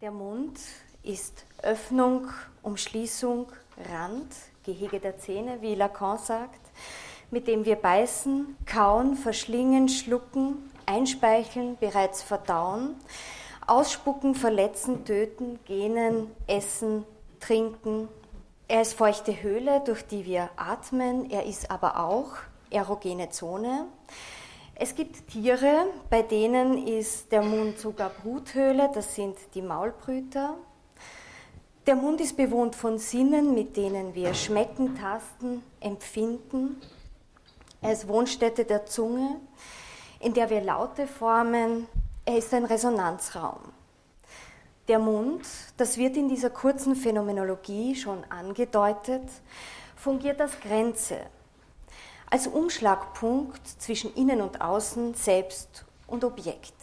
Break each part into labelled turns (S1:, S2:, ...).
S1: Der Mund ist Öffnung, Umschließung, Rand, Gehege der Zähne, wie Lacan sagt, mit dem wir beißen, kauen, verschlingen, schlucken, einspeicheln, bereits verdauen, ausspucken, verletzen, töten, gähnen, essen, trinken. Er ist feuchte Höhle, durch die wir atmen, er ist aber auch erogene Zone. Es gibt Tiere, bei denen ist der Mund sogar Bruthöhle, das sind die Maulbrüter. Der Mund ist bewohnt von Sinnen, mit denen wir schmecken, tasten, empfinden. Er ist Wohnstätte der Zunge, in der wir Laute formen. Er ist ein Resonanzraum. Der Mund, das wird in dieser kurzen Phänomenologie schon angedeutet, fungiert als Grenze als Umschlagpunkt zwischen Innen und Außen, Selbst und Objekt.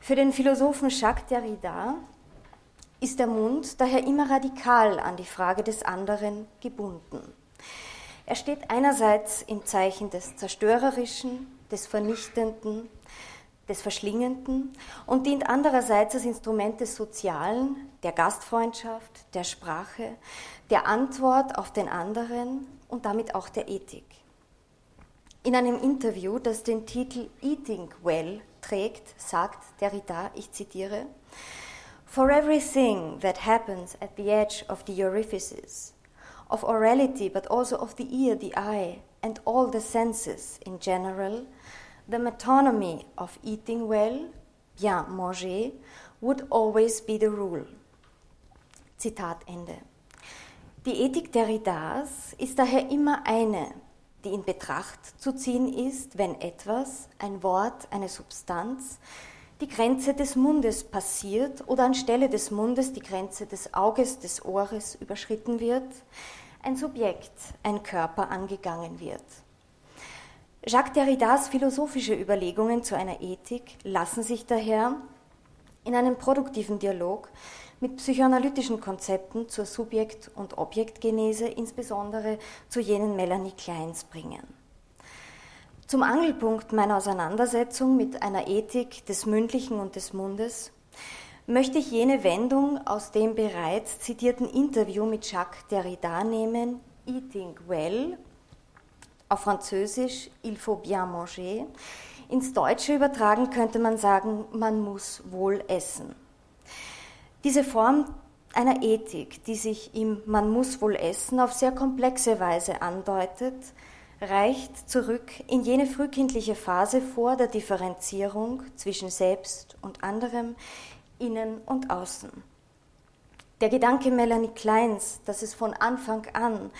S1: Für den Philosophen Jacques Derrida ist der Mund daher immer radikal an die Frage des anderen gebunden. Er steht einerseits im Zeichen des Zerstörerischen, des Vernichtenden, des Verschlingenden und dient andererseits als Instrument des Sozialen, der Gastfreundschaft, der Sprache, der Antwort auf den anderen und damit auch der Ethik. In einem Interview, das den Titel Eating Well trägt, sagt Derrida, ich zitiere, For everything that happens at the edge of the orifices, of orality but also of the ear, the eye, and all the senses in general, the metonymy of eating well, bien manger, would always be the rule. Zitat Ende. Die Ethik Derridas ist daher immer eine, die in Betracht zu ziehen ist, wenn etwas, ein Wort, eine Substanz, die Grenze des Mundes passiert oder anstelle des Mundes die Grenze des Auges, des Ohres überschritten wird, ein Subjekt, ein Körper angegangen wird. Jacques Derridas philosophische Überlegungen zu einer Ethik lassen sich daher in einem produktiven Dialog mit psychoanalytischen Konzepten zur Subjekt- und Objektgenese, insbesondere zu jenen Melanie Kleins, bringen. Zum Angelpunkt meiner Auseinandersetzung mit einer Ethik des Mündlichen und des Mundes möchte ich jene Wendung aus dem bereits zitierten Interview mit Jacques Derrida nehmen, Eating Well, auf Französisch Il faut bien manger. Ins Deutsche übertragen könnte man sagen, man muss wohl essen. Diese Form einer Ethik, die sich im Man muss wohl essen auf sehr komplexe Weise andeutet, reicht zurück in jene frühkindliche Phase vor der Differenzierung zwischen Selbst und anderem, Innen und Außen. Der Gedanke Melanie Kleins, dass es von Anfang an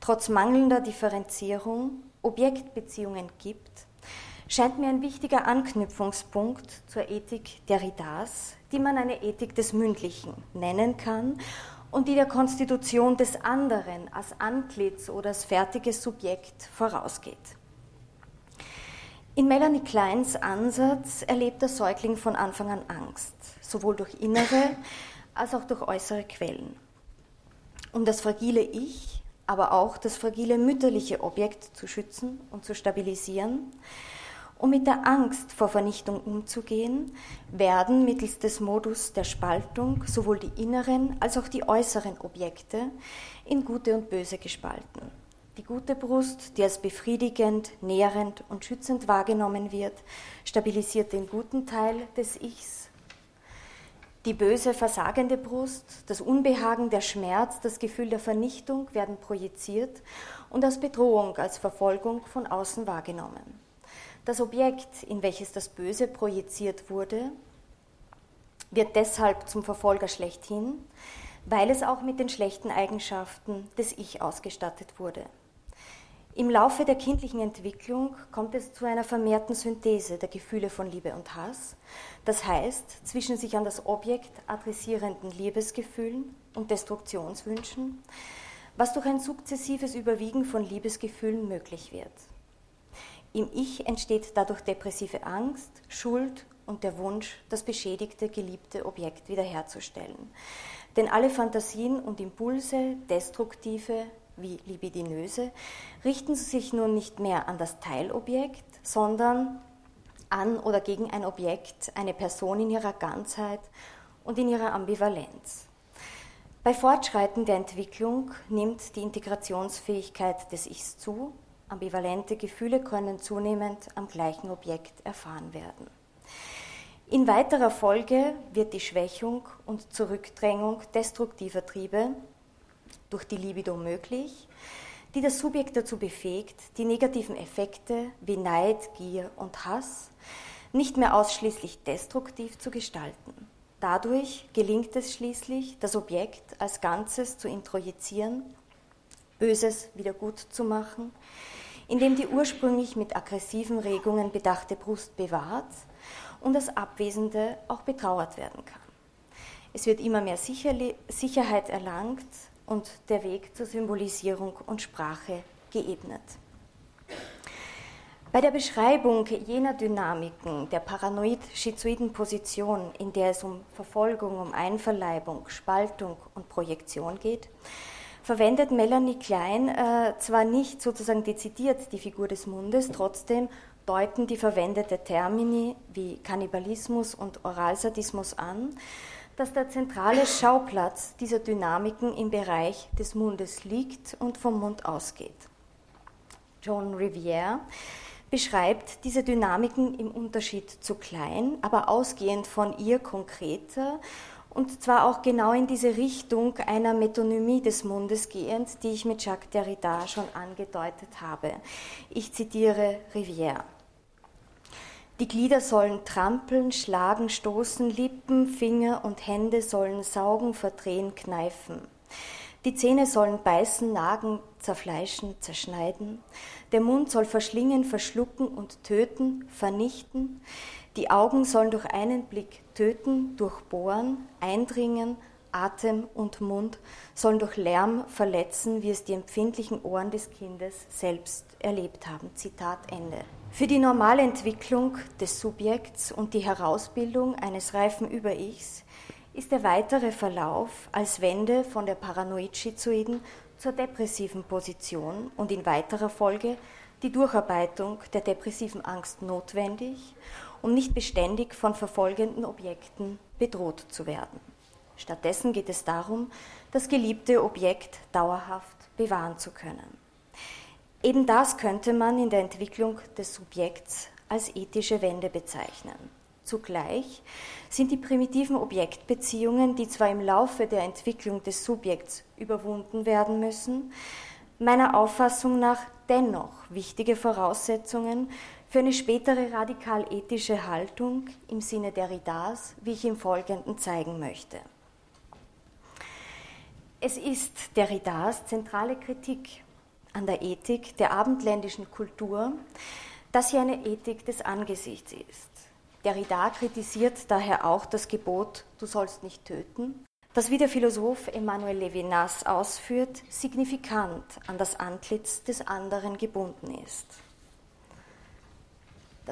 S1: trotz mangelnder Differenzierung Objektbeziehungen gibt, scheint mir ein wichtiger Anknüpfungspunkt zur Ethik Derridas, die man eine Ethik des Mündlichen nennen kann und die der Konstitution des anderen als Antlitz oder als fertiges Subjekt vorausgeht. In Melanie Kleins Ansatz erlebt der Säugling von Anfang an Angst, sowohl durch innere als auch durch äußere Quellen. Um das fragile Ich, aber auch das fragile mütterliche Objekt zu schützen und zu stabilisieren, um mit der Angst vor Vernichtung umzugehen, werden mittels des Modus der Spaltung sowohl die inneren als auch die äußeren Objekte in gute und böse gespalten. Die gute Brust, die als befriedigend, nährend und schützend wahrgenommen wird, stabilisiert den guten Teil des Ichs. Die böse, versagende Brust, das Unbehagen, der Schmerz, das Gefühl der Vernichtung werden projiziert und als Bedrohung, als Verfolgung von außen wahrgenommen. Das Objekt, in welches das Böse projiziert wurde, wird deshalb zum Verfolger schlechthin, weil es auch mit den schlechten Eigenschaften des Ich ausgestattet wurde. Im Laufe der kindlichen Entwicklung kommt es zu einer vermehrten Synthese der Gefühle von Liebe und Hass, das heißt zwischen sich an das Objekt adressierenden Liebesgefühlen und Destruktionswünschen, was durch ein sukzessives Überwiegen von Liebesgefühlen möglich wird. Im Ich entsteht dadurch depressive Angst, Schuld und der Wunsch, das beschädigte, geliebte Objekt wiederherzustellen. Denn alle Fantasien und Impulse, destruktive wie libidinöse, richten sich nun nicht mehr an das Teilobjekt, sondern an oder gegen ein Objekt, eine Person in ihrer Ganzheit und in ihrer Ambivalenz. Bei Fortschreiten der Entwicklung nimmt die Integrationsfähigkeit des Ichs zu, ambivalente Gefühle können zunehmend am gleichen Objekt erfahren werden. In weiterer Folge wird die Schwächung und Zurückdrängung destruktiver Triebe durch die Libido möglich, die das Subjekt dazu befähigt, die negativen Effekte wie Neid, Gier und Hass nicht mehr ausschließlich destruktiv zu gestalten. Dadurch gelingt es schließlich, das Objekt als Ganzes zu introjizieren, Böses wieder gut zu machen, indem die ursprünglich mit aggressiven Regungen bedachte Brust bewahrt und das Abwesende auch betrauert werden kann. Es wird immer mehr Sicherheit erlangt und der Weg zur Symbolisierung und Sprache geebnet. Bei der Beschreibung jener Dynamiken der paranoid-schizoiden Position, in der es um Verfolgung, um Einverleibung, Spaltung und Projektion geht, verwendet Melanie Klein äh, zwar nicht sozusagen dezidiert die Figur des Mundes, trotzdem deuten die verwendete Termini wie Kannibalismus und Oralsadismus an, dass der zentrale Schauplatz dieser Dynamiken im Bereich des Mundes liegt und vom Mund ausgeht. John Riviere beschreibt diese Dynamiken im Unterschied zu Klein, aber ausgehend von ihr konkreter und zwar auch genau in diese Richtung einer Metonymie des Mundes gehend, die ich mit Jacques Derrida schon angedeutet habe. Ich zitiere Rivière. Die Glieder sollen trampeln, schlagen, stoßen, Lippen, Finger und Hände sollen saugen, verdrehen, kneifen. Die Zähne sollen beißen, nagen, zerfleischen, zerschneiden. Der Mund soll verschlingen, verschlucken und töten, vernichten. Die Augen sollen durch einen Blick töten, durchbohren, eindringen, Atem und Mund sollen durch Lärm verletzen, wie es die empfindlichen Ohren des Kindes selbst erlebt haben. Zitat Ende. Für die normale Entwicklung des Subjekts und die Herausbildung eines reifen Über-Ichs ist der weitere Verlauf als Wende von der paranoid-schizoiden zur depressiven Position und in weiterer Folge die Durcharbeitung der depressiven Angst notwendig, um nicht beständig von verfolgenden Objekten bedroht zu werden. Stattdessen geht es darum, das geliebte Objekt dauerhaft bewahren zu können. Eben das könnte man in der Entwicklung des Subjekts als ethische Wende bezeichnen. Zugleich sind die primitiven Objektbeziehungen, die zwar im Laufe der Entwicklung des Subjekts überwunden werden müssen, meiner Auffassung nach dennoch wichtige Voraussetzungen für eine spätere radikal ethische Haltung im Sinne der Ridas, wie ich im Folgenden zeigen möchte. Es ist der Ridas zentrale Kritik an der Ethik der abendländischen Kultur, dass sie eine Ethik des Angesichts ist. Derrida kritisiert daher auch das Gebot, du sollst nicht töten, das wie der Philosoph Emmanuel Levinas ausführt, signifikant an das Antlitz des anderen gebunden ist.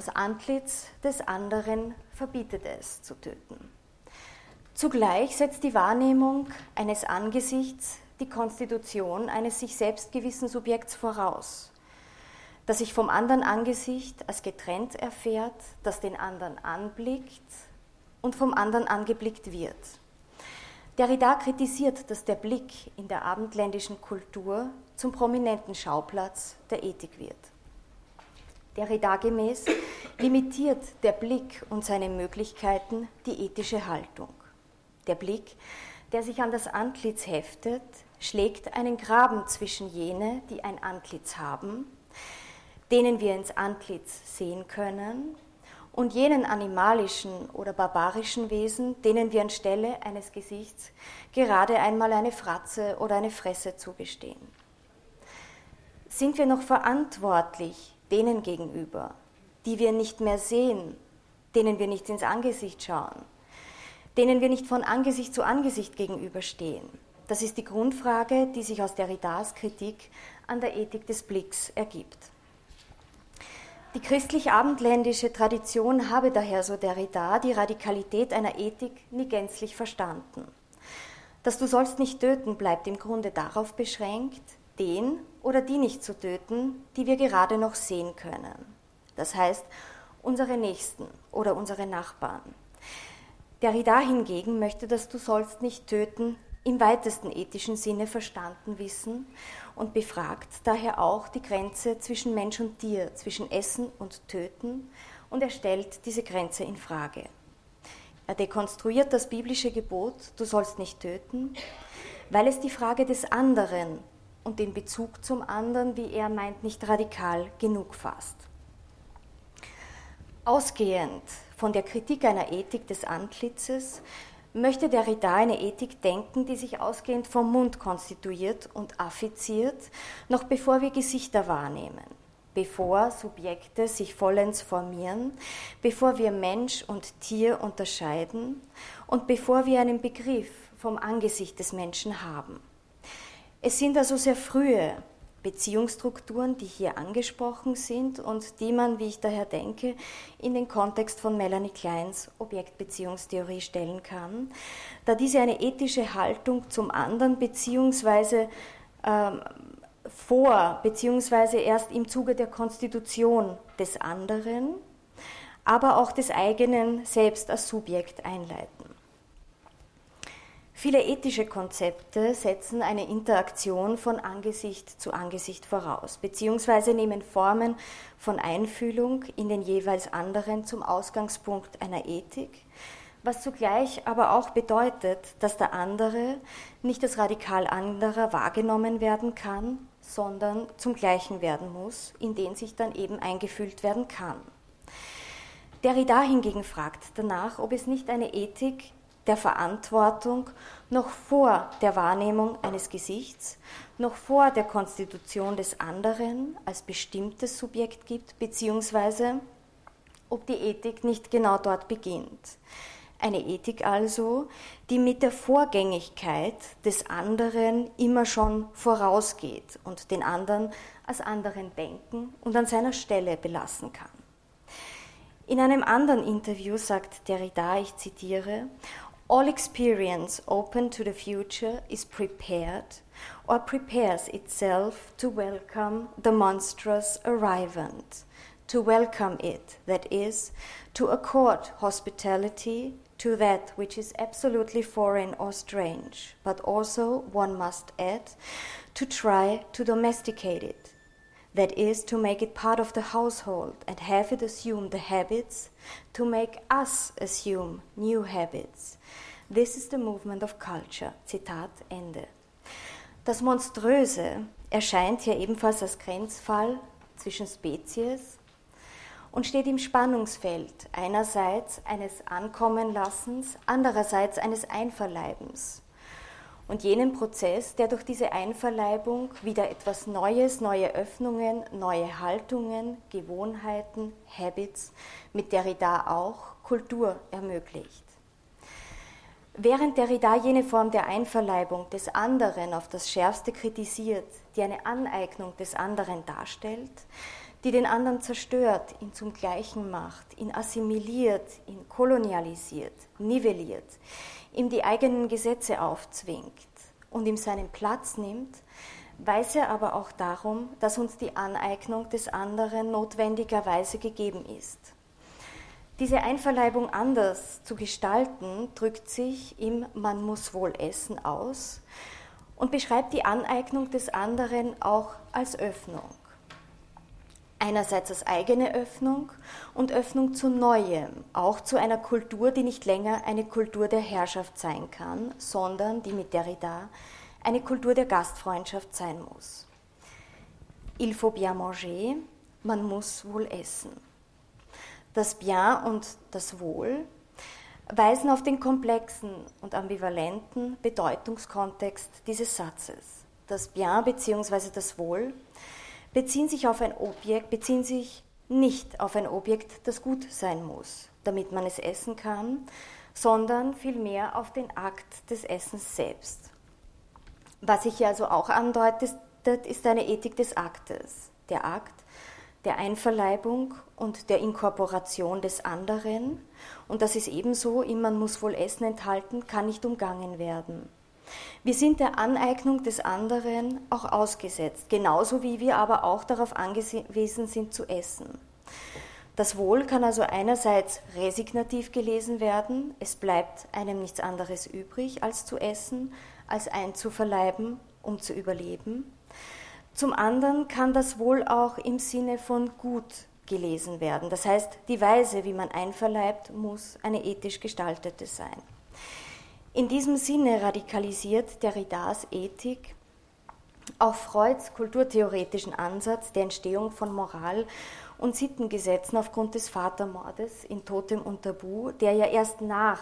S1: Das Antlitz des anderen verbietet es zu töten. Zugleich setzt die Wahrnehmung eines Angesichts die Konstitution eines sich selbst gewissen Subjekts voraus, das sich vom anderen Angesicht als getrennt erfährt, das den anderen anblickt und vom anderen angeblickt wird. Derrida kritisiert, dass der Blick in der abendländischen Kultur zum prominenten Schauplatz der Ethik wird. Derrida gemäß limitiert der Blick und seine Möglichkeiten die ethische Haltung. Der Blick, der sich an das Antlitz heftet, schlägt einen Graben zwischen jene, die ein Antlitz haben, denen wir ins Antlitz sehen können, und jenen animalischen oder barbarischen Wesen, denen wir anstelle eines Gesichts gerade einmal eine Fratze oder eine Fresse zugestehen. Sind wir noch verantwortlich denen gegenüber, die wir nicht mehr sehen, denen wir nicht ins Angesicht schauen, denen wir nicht von Angesicht zu Angesicht gegenüberstehen? Das ist die Grundfrage, die sich aus Derridas Kritik an der Ethik des Blicks ergibt. Die christlich-abendländische Tradition habe daher, so Derrida, die Radikalität einer Ethik nie gänzlich verstanden. Das Du sollst nicht töten bleibt im Grunde darauf beschränkt, den oder die nicht zu töten, die wir gerade noch sehen können. Das heißt, unsere Nächsten oder unsere Nachbarn. Derrida hingegen möchte das Du sollst nicht töten im weitesten ethischen Sinne verstanden wissen und befragt daher auch die Grenze zwischen Mensch und Tier, zwischen Essen und Töten und er stellt diese Grenze in Frage. Er dekonstruiert das biblische Gebot, du sollst nicht töten, weil es die Frage des anderen und den Bezug zum anderen, wie er meint, nicht radikal genug fasst. Ausgehend von der Kritik einer Ethik des Antlitzes möchte Derrida eine Ethik denken, die sich ausgehend vom Mund konstituiert und affiziert, noch bevor wir Gesichter wahrnehmen, bevor Subjekte sich vollends formieren, bevor wir Mensch und Tier unterscheiden und bevor wir einen Begriff vom Angesicht des Menschen haben. Es sind also sehr frühe Beziehungsstrukturen, die hier angesprochen sind und die man, wie ich daher denke, in den Kontext von Melanie Kleins Objektbeziehungstheorie stellen kann, da diese eine ethische Haltung zum anderen beziehungsweise ähm, vor beziehungsweise erst im Zuge der Konstitution des anderen, aber auch des eigenen Selbst als Subjekt einleiten. Viele ethische Konzepte setzen eine Interaktion von Angesicht zu Angesicht voraus, beziehungsweise nehmen Formen von Einfühlung in den jeweils anderen zum Ausgangspunkt einer Ethik, was zugleich aber auch bedeutet, dass der andere nicht als radikal anderer wahrgenommen werden kann, sondern zum Gleichen werden muss, in den sich dann eben eingefühlt werden kann. Derrida hingegen fragt danach, ob es nicht eine Ethik der Verantwortung noch vor der Wahrnehmung eines Gesichts, noch vor der Konstitution des anderen als bestimmtes Subjekt gibt, beziehungsweise ob die Ethik nicht genau dort beginnt. Eine Ethik also, die mit der Vorgängigkeit des anderen immer schon vorausgeht und den anderen als anderen denken und an seiner Stelle belassen kann. In einem anderen Interview sagt Derrida, ich zitiere, All experience open to the future is prepared or prepares itself to welcome the monstrous arrivant, to welcome it, that is, to accord hospitality to that which is absolutely foreign or strange, but also, one must add, to try to domesticate it, that is, to make it part of the household and have it assume the habits, to make us assume new habits This is the movement of culture. Zitat Ende. Das Monströse erscheint hier ebenfalls als Grenzfall zwischen Spezies und steht im Spannungsfeld einerseits eines Ankommenlassens, andererseits eines Einverleibens und jenem Prozess, der durch diese Einverleibung wieder etwas Neues, neue Öffnungen, neue Haltungen, Gewohnheiten, Habits, mit Derrida auch Kultur ermöglicht. Während Derrida jene Form der Einverleibung des anderen auf das Schärfste kritisiert, die eine Aneignung des anderen darstellt, die den anderen zerstört, ihn zum Gleichen macht, ihn assimiliert, ihn kolonialisiert, nivelliert, ihm die eigenen Gesetze aufzwingt und ihm seinen Platz nimmt, weiß er aber auch darum, dass uns die Aneignung des anderen notwendigerweise gegeben ist. Diese Einverleibung anders zu gestalten, drückt sich im Man muss wohl essen aus und beschreibt die Aneignung des anderen auch als Öffnung. Einerseits als eigene Öffnung und Öffnung zu Neuem, auch zu einer Kultur, die nicht länger eine Kultur der Herrschaft sein kann, sondern die mit Derrida eine Kultur der Gastfreundschaft sein muss. Il faut bien manger, man muss wohl essen. Das Bien und das Wohl weisen auf den komplexen und ambivalenten Bedeutungskontext dieses Satzes. Das Bien bzw. das Wohl beziehen sich auf ein Objekt, beziehen sich nicht auf ein Objekt, das gut sein muss, damit man es essen kann, sondern vielmehr auf den Akt des Essens selbst. Was sich hier also auch andeutet, ist eine Ethik des Aktes. Der Akt der Einverleibung und der Inkorporation des anderen. Und das ist ebenso Man muss wohl Essen enthalten, kann nicht umgangen werden. Wir sind der Aneignung des anderen auch ausgesetzt, genauso wie wir aber auch darauf angewiesen sind zu essen. Das Wohl kann also einerseits resignativ gelesen werden, es bleibt einem nichts anderes übrig, als zu essen, als einzuverleiben, um zu überleben. Zum anderen kann das Wohl auch im Sinne von gut gelesen werden. Das heißt, die Weise, wie man einverleibt, muss eine ethisch gestaltete sein. In diesem Sinne radikalisiert Derridas Ethik auch Freuds kulturtheoretischen Ansatz der Entstehung von Moral und Sittengesetzen aufgrund des Vatermordes in Totem und Tabu, der ja erst nach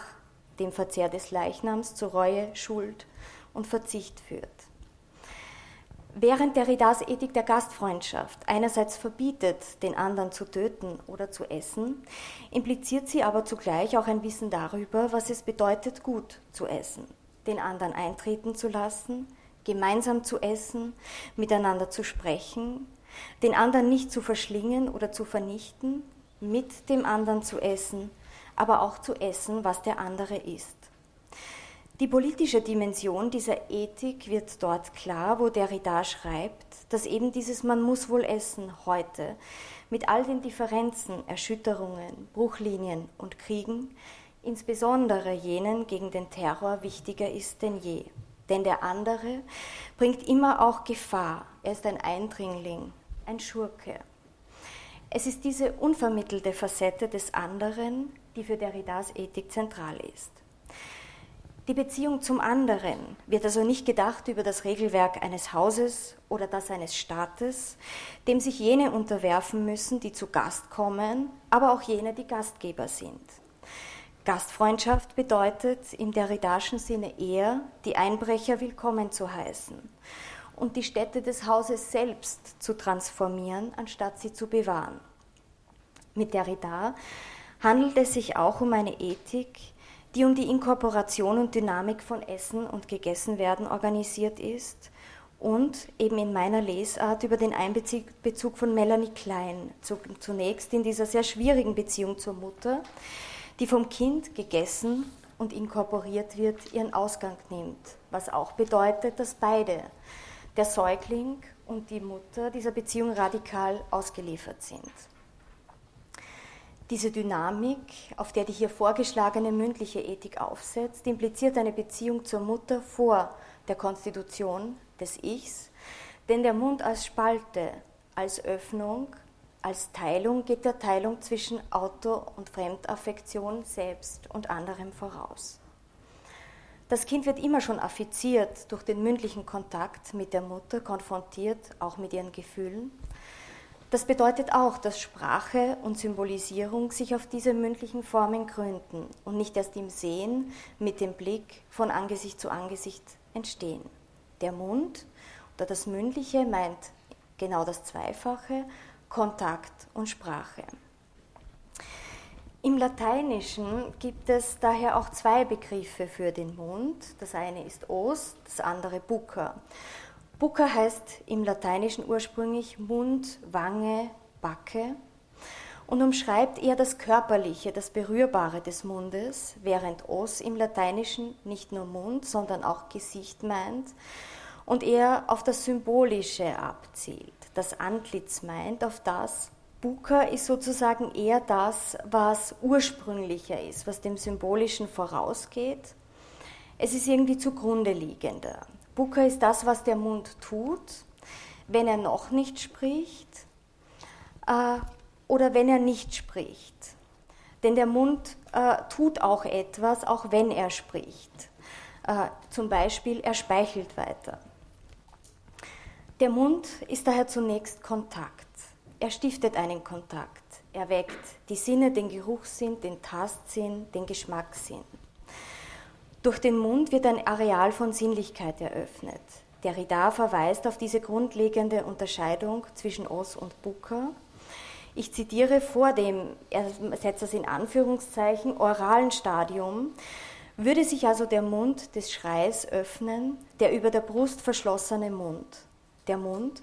S1: dem Verzehr des Leichnams zu Reue, Schuld und Verzicht führt. Während der Ridas Ethik der Gastfreundschaft einerseits verbietet, den anderen zu töten oder zu essen, impliziert sie aber zugleich auch ein Wissen darüber, was es bedeutet, gut zu essen, den anderen eintreten zu lassen, gemeinsam zu essen, miteinander zu sprechen, den anderen nicht zu verschlingen oder zu vernichten, mit dem anderen zu essen, aber auch zu essen, was der andere ist. Die politische Dimension dieser Ethik wird dort klar, wo Derrida schreibt, dass eben dieses Man muss wohl essen heute mit all den Differenzen, Erschütterungen, Bruchlinien und Kriegen, insbesondere jenen gegen den Terror wichtiger ist denn je. Denn der andere bringt immer auch Gefahr. Er ist ein Eindringling, ein Schurke. Es ist diese unvermittelte Facette des anderen, die für Derridas Ethik zentral ist. Die Beziehung zum anderen wird also nicht gedacht über das Regelwerk eines Hauses oder das eines Staates, dem sich jene unterwerfen müssen, die zu Gast kommen, aber auch jene, die Gastgeber sind. Gastfreundschaft bedeutet im derridaschen Sinne eher, die Einbrecher willkommen zu heißen und die Städte des Hauses selbst zu transformieren, anstatt sie zu bewahren. Mit Derrida handelt es sich auch um eine Ethik, die um die Inkorporation und Dynamik von Essen und Gegessenwerden organisiert ist und eben in meiner Lesart über den Einbezug von Melanie Klein, zunächst in dieser sehr schwierigen Beziehung zur Mutter, die vom Kind gegessen und inkorporiert wird, ihren Ausgang nimmt, was auch bedeutet, dass beide der Säugling und die Mutter dieser Beziehung radikal ausgeliefert sind. Diese Dynamik, auf der die hier vorgeschlagene mündliche Ethik aufsetzt, impliziert eine Beziehung zur Mutter vor der Konstitution des Ichs, denn der Mund als Spalte, als Öffnung, als Teilung geht der Teilung zwischen Auto- und Fremdaffektion selbst und anderem voraus. Das Kind wird immer schon affiziert durch den mündlichen Kontakt mit der Mutter, konfrontiert auch mit ihren Gefühlen. Das bedeutet auch, dass Sprache und Symbolisierung sich auf diese mündlichen Formen gründen und nicht erst im Sehen mit dem Blick von Angesicht zu Angesicht entstehen. Der Mund oder das Mündliche meint genau das Zweifache, Kontakt und Sprache. Im Lateinischen gibt es daher auch zwei Begriffe für den Mund. Das eine ist Os, das andere Bucca. Bucca heißt im Lateinischen ursprünglich Mund, Wange, Backe und umschreibt eher das Körperliche, das Berührbare des Mundes, während Os im Lateinischen nicht nur Mund, sondern auch Gesicht meint und eher auf das Symbolische abzielt. Das Antlitz meint auf das, Buka ist sozusagen eher das, was ursprünglicher ist, was dem Symbolischen vorausgeht. Es ist irgendwie zugrunde liegender. Buka ist das, was der Mund tut, wenn er noch nicht spricht äh, oder wenn er nicht spricht. Denn der Mund äh, tut auch etwas, auch wenn er spricht. Äh, zum Beispiel, er speichelt weiter. Der Mund ist daher zunächst Kontakt. Er stiftet einen Kontakt. Er weckt die Sinne, den Geruchssinn, den Tastsinn, den Geschmackssinn. Durch den Mund wird ein Areal von Sinnlichkeit eröffnet. Derrida verweist auf diese grundlegende Unterscheidung zwischen Os und Buka. Ich zitiere vor dem, er setzt das in Anführungszeichen, oralen Stadium, würde sich also der Mund des Schreis öffnen, der über der Brust verschlossene Mund. Der Mund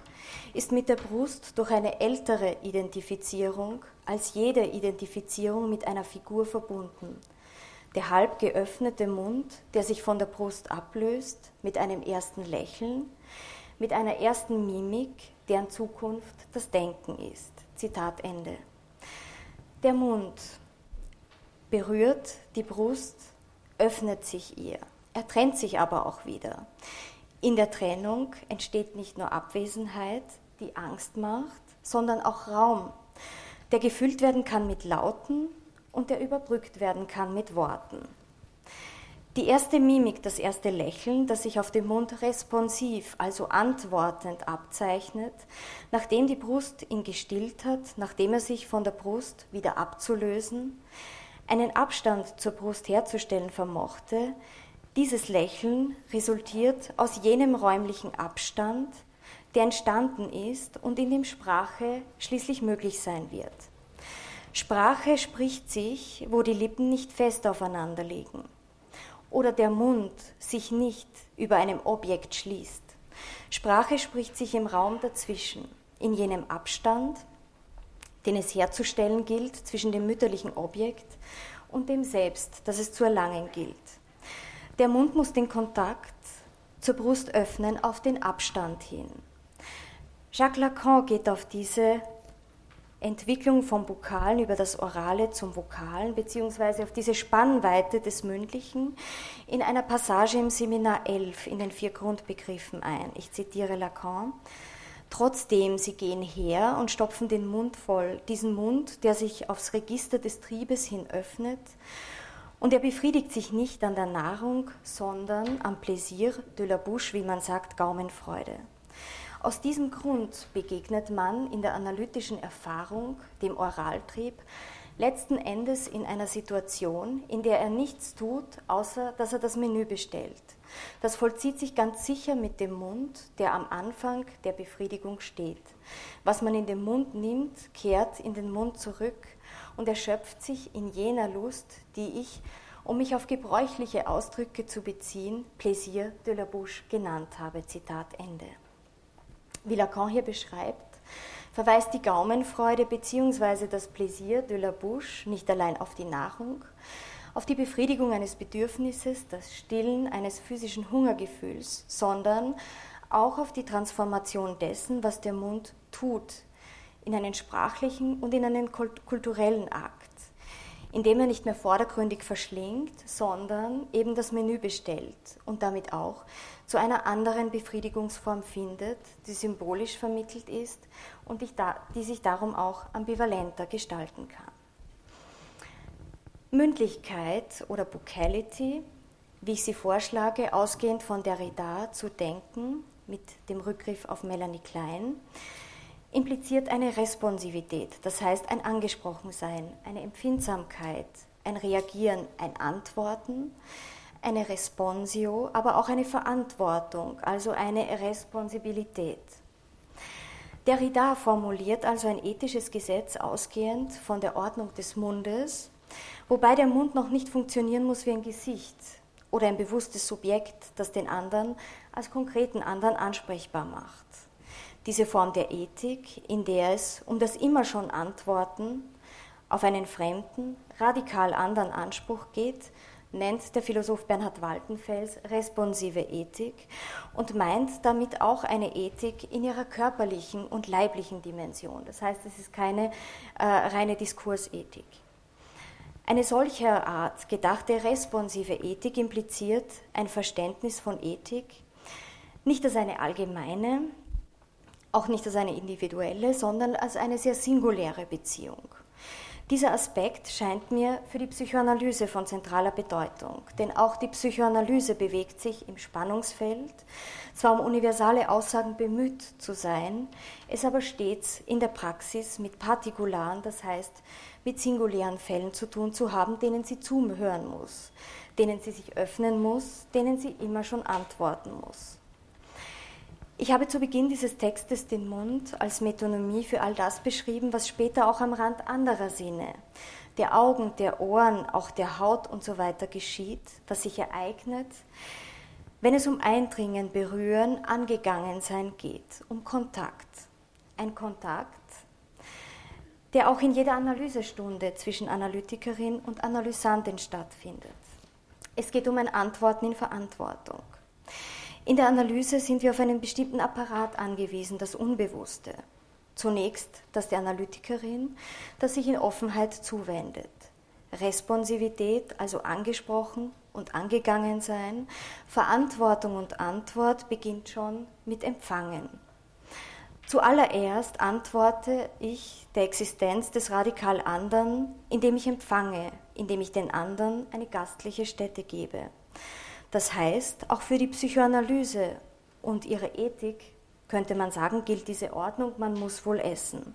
S1: ist mit der Brust durch eine ältere Identifizierung als jede Identifizierung mit einer Figur verbunden. Der halb geöffnete Mund, der sich von der Brust ablöst, mit einem ersten Lächeln, mit einer ersten Mimik, deren Zukunft das Denken ist. Zitat Ende. Der Mund berührt die Brust, öffnet sich ihr. Er trennt sich aber auch wieder. In der Trennung entsteht nicht nur Abwesenheit, die Angst macht, sondern auch Raum, der gefüllt werden kann mit Lauten und der überbrückt werden kann mit Worten. Die erste Mimik, das erste Lächeln, das sich auf dem Mund responsiv, also antwortend abzeichnet, nachdem die Brust ihn gestillt hat, nachdem er sich von der Brust wieder abzulösen, einen Abstand zur Brust herzustellen vermochte, dieses Lächeln resultiert aus jenem räumlichen Abstand, der entstanden ist und in dem Sprache schließlich möglich sein wird. Sprache spricht sich, wo die Lippen nicht fest aufeinander liegen oder der Mund sich nicht über einem Objekt schließt. Sprache spricht sich im Raum dazwischen, in jenem Abstand, den es herzustellen gilt zwischen dem mütterlichen Objekt und dem Selbst, das es zu erlangen gilt. Der Mund muss den Kontakt zur Brust öffnen auf den Abstand hin. Jacques Lacan geht auf diese Entwicklung vom Vokalen über das Orale zum Vokalen, beziehungsweise auf diese Spannweite des Mündlichen in einer Passage im Seminar 11 in den vier Grundbegriffen ein. Ich zitiere Lacan. Trotzdem, sie gehen her und stopfen den Mund voll, diesen Mund, der sich aufs Register des Triebes hin öffnet, und er befriedigt sich nicht an der Nahrung, sondern am Plaisir de la bouche, wie man sagt, Gaumenfreude. Aus diesem Grund begegnet man in der analytischen Erfahrung dem Oraltrieb letzten Endes in einer Situation, in der er nichts tut, außer dass er das Menü bestellt. Das vollzieht sich ganz sicher mit dem Mund, der am Anfang der Befriedigung steht. Was man in den Mund nimmt, kehrt in den Mund zurück und erschöpft sich in jener Lust, die ich, um mich auf gebräuchliche Ausdrücke zu beziehen, Plaisir de la Bouche genannt habe. Zitat Ende wie Lacan hier beschreibt, verweist die Gaumenfreude bzw. das Plaisir de la Bouche nicht allein auf die Nahrung, auf die Befriedigung eines Bedürfnisses, das Stillen eines physischen Hungergefühls, sondern auch auf die Transformation dessen, was der Mund tut, in einen sprachlichen und in einen kulturellen Akt, indem er nicht mehr vordergründig verschlingt, sondern eben das Menü bestellt und damit auch zu einer anderen Befriedigungsform findet, die symbolisch vermittelt ist und die sich darum auch ambivalenter gestalten kann. Mündlichkeit oder Vocality, wie ich sie vorschlage, ausgehend von Derrida zu denken, mit dem Rückgriff auf Melanie Klein, impliziert eine Responsivität, das heißt ein Angesprochensein, eine Empfindsamkeit, ein Reagieren, ein Antworten, eine Responsio, aber auch eine Verantwortung, also eine Responsibilität. Derrida formuliert also ein ethisches Gesetz ausgehend von der Ordnung des Mundes, wobei der Mund noch nicht funktionieren muss wie ein Gesicht oder ein bewusstes Subjekt, das den anderen als konkreten anderen ansprechbar macht. Diese Form der Ethik, in der es um das immer schon Antworten auf einen fremden, radikal anderen Anspruch geht, nennt der Philosoph Bernhard Waltenfels responsive Ethik und meint damit auch eine Ethik in ihrer körperlichen und leiblichen Dimension. Das heißt, es ist keine äh, reine Diskursethik. Eine solche Art gedachte responsive Ethik impliziert ein Verständnis von Ethik nicht als eine allgemeine, auch nicht als eine individuelle, sondern als eine sehr singuläre Beziehung. Dieser Aspekt scheint mir für die Psychoanalyse von zentraler Bedeutung, denn auch die Psychoanalyse bewegt sich im Spannungsfeld, zwar um universale Aussagen bemüht zu sein, es aber stets in der Praxis mit partikularen, das heißt mit singulären Fällen zu tun zu haben, denen sie zuhören muss, denen sie sich öffnen muss, denen sie immer schon antworten muss. Ich habe zu Beginn dieses Textes den Mund als Metonomie für all das beschrieben, was später auch am Rand anderer Sinne, der Augen, der Ohren, auch der Haut und so weiter geschieht, was sich ereignet, wenn es um Eindringen, Berühren, Angegangensein geht, um Kontakt. Ein Kontakt, der auch in jeder Analysestunde zwischen Analytikerin und Analysantin stattfindet. Es geht um ein Antworten in Verantwortung. In der Analyse sind wir auf einen bestimmten Apparat angewiesen, das Unbewusste. Zunächst das der Analytikerin, das sich in Offenheit zuwendet. Responsivität, also angesprochen und angegangen sein, Verantwortung und Antwort beginnt schon mit Empfangen. Zuallererst antworte ich der Existenz des radikal anderen, indem ich empfange, indem ich den anderen eine gastliche Stätte gebe. Das heißt, auch für die Psychoanalyse und ihre Ethik könnte man sagen, gilt diese Ordnung, man muss wohl essen.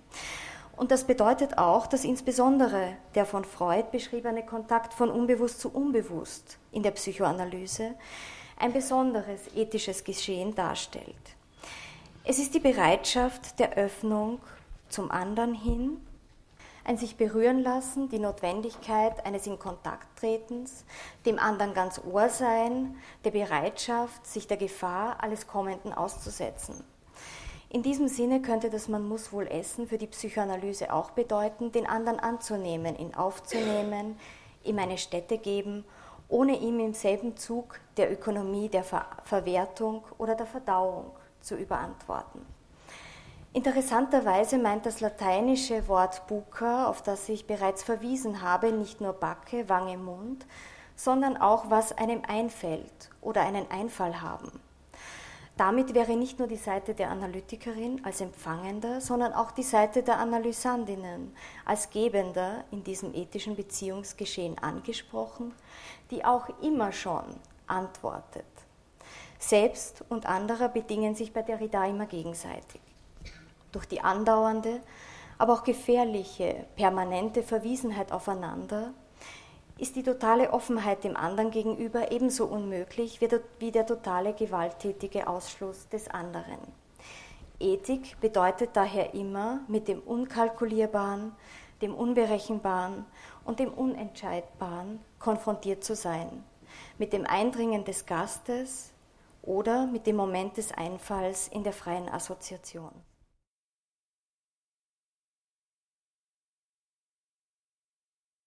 S1: Und das bedeutet auch, dass insbesondere der von Freud beschriebene Kontakt von unbewusst zu unbewusst in der Psychoanalyse ein besonderes ethisches Geschehen darstellt. Es ist die Bereitschaft der Öffnung zum anderen hin, ein sich berühren lassen, die Notwendigkeit eines in Kontakt tretens, dem anderen ganz Ohr sein, der Bereitschaft, sich der Gefahr alles Kommenden auszusetzen. In diesem Sinne könnte das Man muss wohl essen für die Psychoanalyse auch bedeuten, den anderen anzunehmen, ihn aufzunehmen, ihm eine Stätte geben, ohne ihm im selben Zug der Ökonomie der Ver Verwertung oder der Verdauung zu überantworten. Interessanterweise meint das lateinische Wort buca, auf das ich bereits verwiesen habe, nicht nur Backe, Wange, Mund, sondern auch, was einem einfällt oder einen Einfall haben. Damit wäre nicht nur die Seite der Analytikerin als Empfangender, sondern auch die Seite der Analysandinnen als Gebender in diesem ethischen Beziehungsgeschehen angesprochen, die auch immer schon antwortet. Selbst und anderer bedingen sich bei Derrida immer gegenseitig. Durch die andauernde, aber auch gefährliche, permanente Verwiesenheit aufeinander ist die totale Offenheit dem anderen gegenüber ebenso unmöglich wie der totale gewalttätige Ausschluss des anderen. Ethik bedeutet daher immer, mit dem Unkalkulierbaren, dem Unberechenbaren und dem Unentscheidbaren konfrontiert zu sein, mit dem Eindringen des Gastes, oder mit dem Moment des Einfalls in der freien Assoziation.